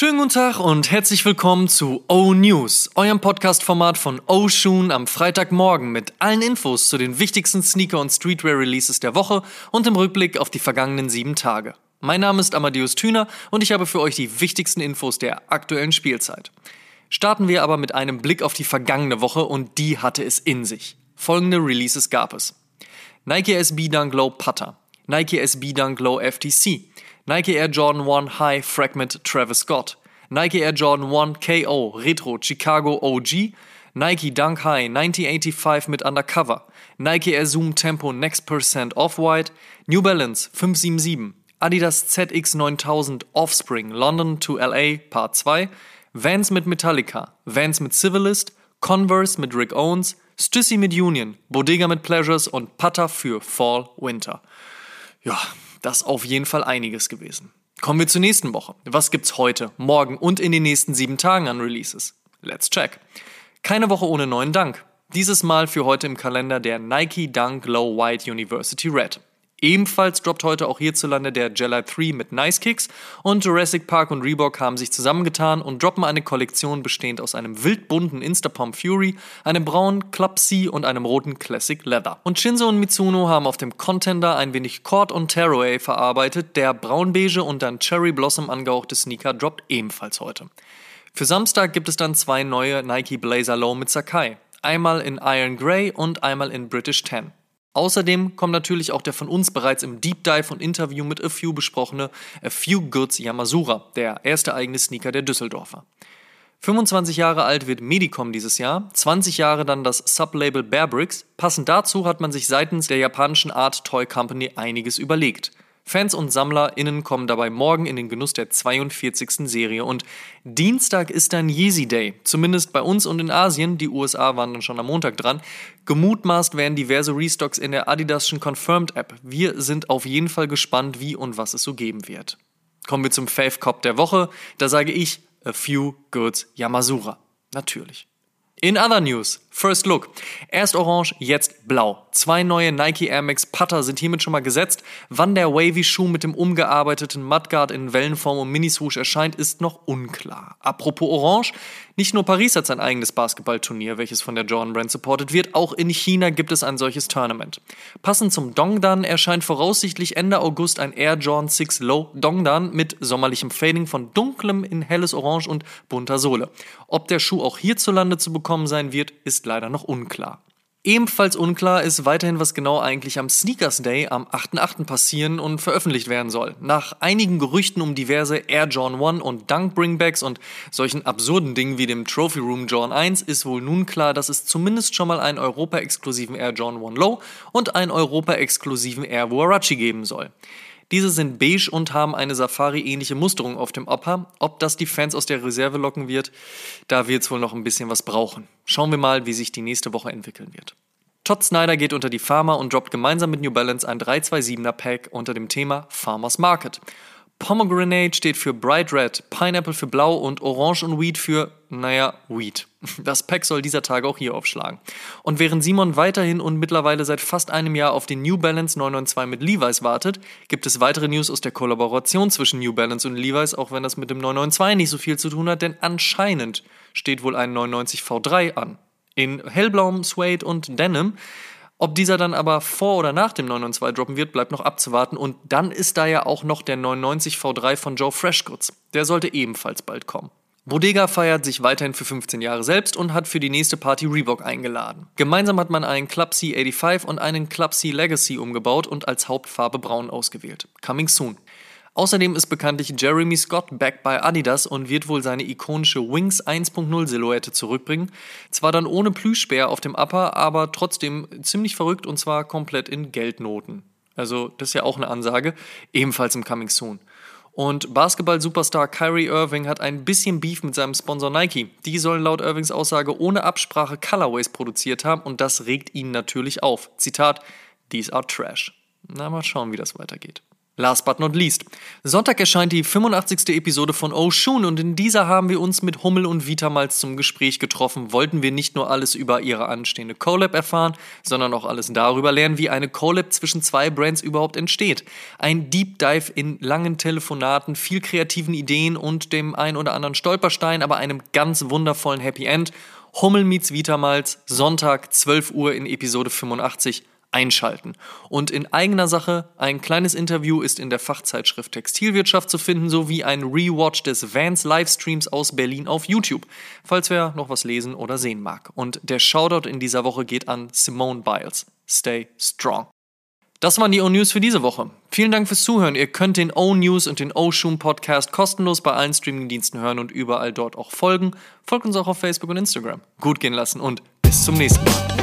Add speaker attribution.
Speaker 1: Schönen guten Tag und herzlich willkommen zu O News, eurem Podcast-Format von O Shoon am Freitagmorgen mit allen Infos zu den wichtigsten Sneaker- und Streetwear-Releases der Woche und im Rückblick auf die vergangenen sieben Tage. Mein Name ist Amadeus Thüner und ich habe für euch die wichtigsten Infos der aktuellen Spielzeit. Starten wir aber mit einem Blick auf die vergangene Woche und die hatte es in sich. Folgende Releases gab es. Nike SB Dunk Low Putter, Nike SB Dunk Low FTC, Nike Air Jordan 1 High Fragment Travis Scott, Nike Air Jordan 1 KO Retro Chicago OG, Nike Dunk High 1985 mit Undercover, Nike Air Zoom Tempo Next Percent Off-White, New Balance 577, Adidas ZX 9000 Offspring London to LA Part 2, Vans mit Metallica, Vans mit Civilist, Converse mit Rick Owens, Stussy mit Union, Bodega mit Pleasures und Putter für Fall Winter. Ja, das auf jeden Fall einiges gewesen. Kommen wir zur nächsten Woche. Was gibt's heute, morgen und in den nächsten sieben Tagen an Releases? Let's check. Keine Woche ohne neuen Dank. Dieses Mal für heute im Kalender der Nike Dunk Low White University Red. Ebenfalls droppt heute auch hierzulande der Jelly 3 mit Nice Kicks und Jurassic Park und Reebok haben sich zusammengetan und droppen eine Kollektion bestehend aus einem wildbunten Instapump Fury, einem braunen Club C und einem roten Classic Leather. Und Shinzo und Mitsuno haben auf dem Contender ein wenig Cord und Tearaway verarbeitet, der braunbeige und dann Cherry Blossom angehauchte Sneaker droppt ebenfalls heute. Für Samstag gibt es dann zwei neue Nike Blazer Low mit Sakai. Einmal in Iron Grey und einmal in British Tan. Außerdem kommt natürlich auch der von uns bereits im Deep Dive und Interview mit A Few besprochene A Few Goods Yamasura, der erste eigene Sneaker der Düsseldorfer. 25 Jahre alt wird Medicom dieses Jahr, 20 Jahre dann das Sublabel Bearbricks. Passend dazu hat man sich seitens der japanischen Art Toy Company einiges überlegt. Fans und SammlerInnen kommen dabei morgen in den Genuss der 42. Serie und Dienstag ist dann Yeezy Day. Zumindest bei uns und in Asien, die USA waren dann schon am Montag dran. Gemutmaßt werden diverse Restocks in der Adidas'schen Confirmed App. Wir sind auf jeden Fall gespannt, wie und was es so geben wird. Kommen wir zum Fave Cop der Woche. Da sage ich A Few Goods Yamasura. Natürlich. In other news, first look. Erst orange, jetzt blau. Zwei neue Nike Air Max Putter sind hiermit schon mal gesetzt. Wann der Wavy-Schuh mit dem umgearbeiteten Mudguard in Wellenform und Miniswoosh erscheint, ist noch unklar. Apropos orange, nicht nur Paris hat sein eigenes Basketballturnier, welches von der Jordan Brand supported wird, auch in China gibt es ein solches Tournament. Passend zum Dongdan erscheint voraussichtlich Ende August ein Air Jordan 6 Low Dongdan mit sommerlichem Fading von dunklem in helles Orange und bunter Sohle. Ob der Schuh auch hierzulande zu bekommen sein wird, ist leider noch unklar. Ebenfalls unklar ist weiterhin, was genau eigentlich am Sneakers Day am 8.8. passieren und veröffentlicht werden soll. Nach einigen Gerüchten um diverse Air John 1 und Dunk Bringbacks und solchen absurden Dingen wie dem Trophy Room John 1 ist wohl nun klar, dass es zumindest schon mal einen Europa-exklusiven Air John 1 Low und einen Europa-exklusiven Air Warachi geben soll. Diese sind beige und haben eine Safari-ähnliche Musterung auf dem Upper. Ob das die Fans aus der Reserve locken wird, da wird es wohl noch ein bisschen was brauchen. Schauen wir mal, wie sich die nächste Woche entwickeln wird. Todd Snyder geht unter die Pharma und droppt gemeinsam mit New Balance ein 327er Pack unter dem Thema Farmers Market. Pomegranate steht für Bright Red, Pineapple für Blau und Orange und Weed für, naja, Weed. Das Pack soll dieser Tage auch hier aufschlagen. Und während Simon weiterhin und mittlerweile seit fast einem Jahr auf den New Balance 992 mit Levi's wartet, gibt es weitere News aus der Kollaboration zwischen New Balance und Levi's, auch wenn das mit dem 992 nicht so viel zu tun hat, denn anscheinend steht wohl ein 990 V3 an. In hellblauem Suede und Denim ob dieser dann aber vor oder nach dem 992 droppen wird, bleibt noch abzuwarten. Und dann ist da ja auch noch der 990 V3 von Joe Freshgoods. Der sollte ebenfalls bald kommen. Bodega feiert sich weiterhin für 15 Jahre selbst und hat für die nächste Party Reebok eingeladen. Gemeinsam hat man einen Club C85 und einen Club C Legacy umgebaut und als Hauptfarbe braun ausgewählt. Coming soon. Außerdem ist bekanntlich Jeremy Scott back bei Adidas und wird wohl seine ikonische Wings 1.0 Silhouette zurückbringen. Zwar dann ohne Plüschbär auf dem Upper, aber trotzdem ziemlich verrückt und zwar komplett in Geldnoten. Also, das ist ja auch eine Ansage, ebenfalls im Coming Soon. Und Basketball-Superstar Kyrie Irving hat ein bisschen Beef mit seinem Sponsor Nike. Die sollen laut Irvings Aussage ohne Absprache Colorways produziert haben und das regt ihn natürlich auf. Zitat: These are trash. Na, mal schauen, wie das weitergeht. Last but not least. Sonntag erscheint die 85. Episode von Oh Shun und in dieser haben wir uns mit Hummel und Vitamals zum Gespräch getroffen. Wollten wir nicht nur alles über ihre anstehende Collab erfahren, sondern auch alles darüber lernen, wie eine Collab zwischen zwei Brands überhaupt entsteht. Ein Deep Dive in langen Telefonaten, viel kreativen Ideen und dem ein oder anderen Stolperstein, aber einem ganz wundervollen Happy End. Hummel meets Vitamals, Sonntag 12 Uhr in Episode 85 einschalten. Und in eigener Sache, ein kleines Interview ist in der Fachzeitschrift Textilwirtschaft zu finden, sowie ein Rewatch des Vans Livestreams aus Berlin auf YouTube, falls wer noch was lesen oder sehen mag. Und der Shoutout in dieser Woche geht an Simone Biles. Stay strong. Das waren die O-News für diese Woche. Vielen Dank fürs Zuhören. Ihr könnt den O-News und den O-Shoom Podcast kostenlos bei allen Streamingdiensten hören und überall dort auch folgen. Folgt uns auch auf Facebook und Instagram. Gut gehen lassen und bis zum nächsten Mal.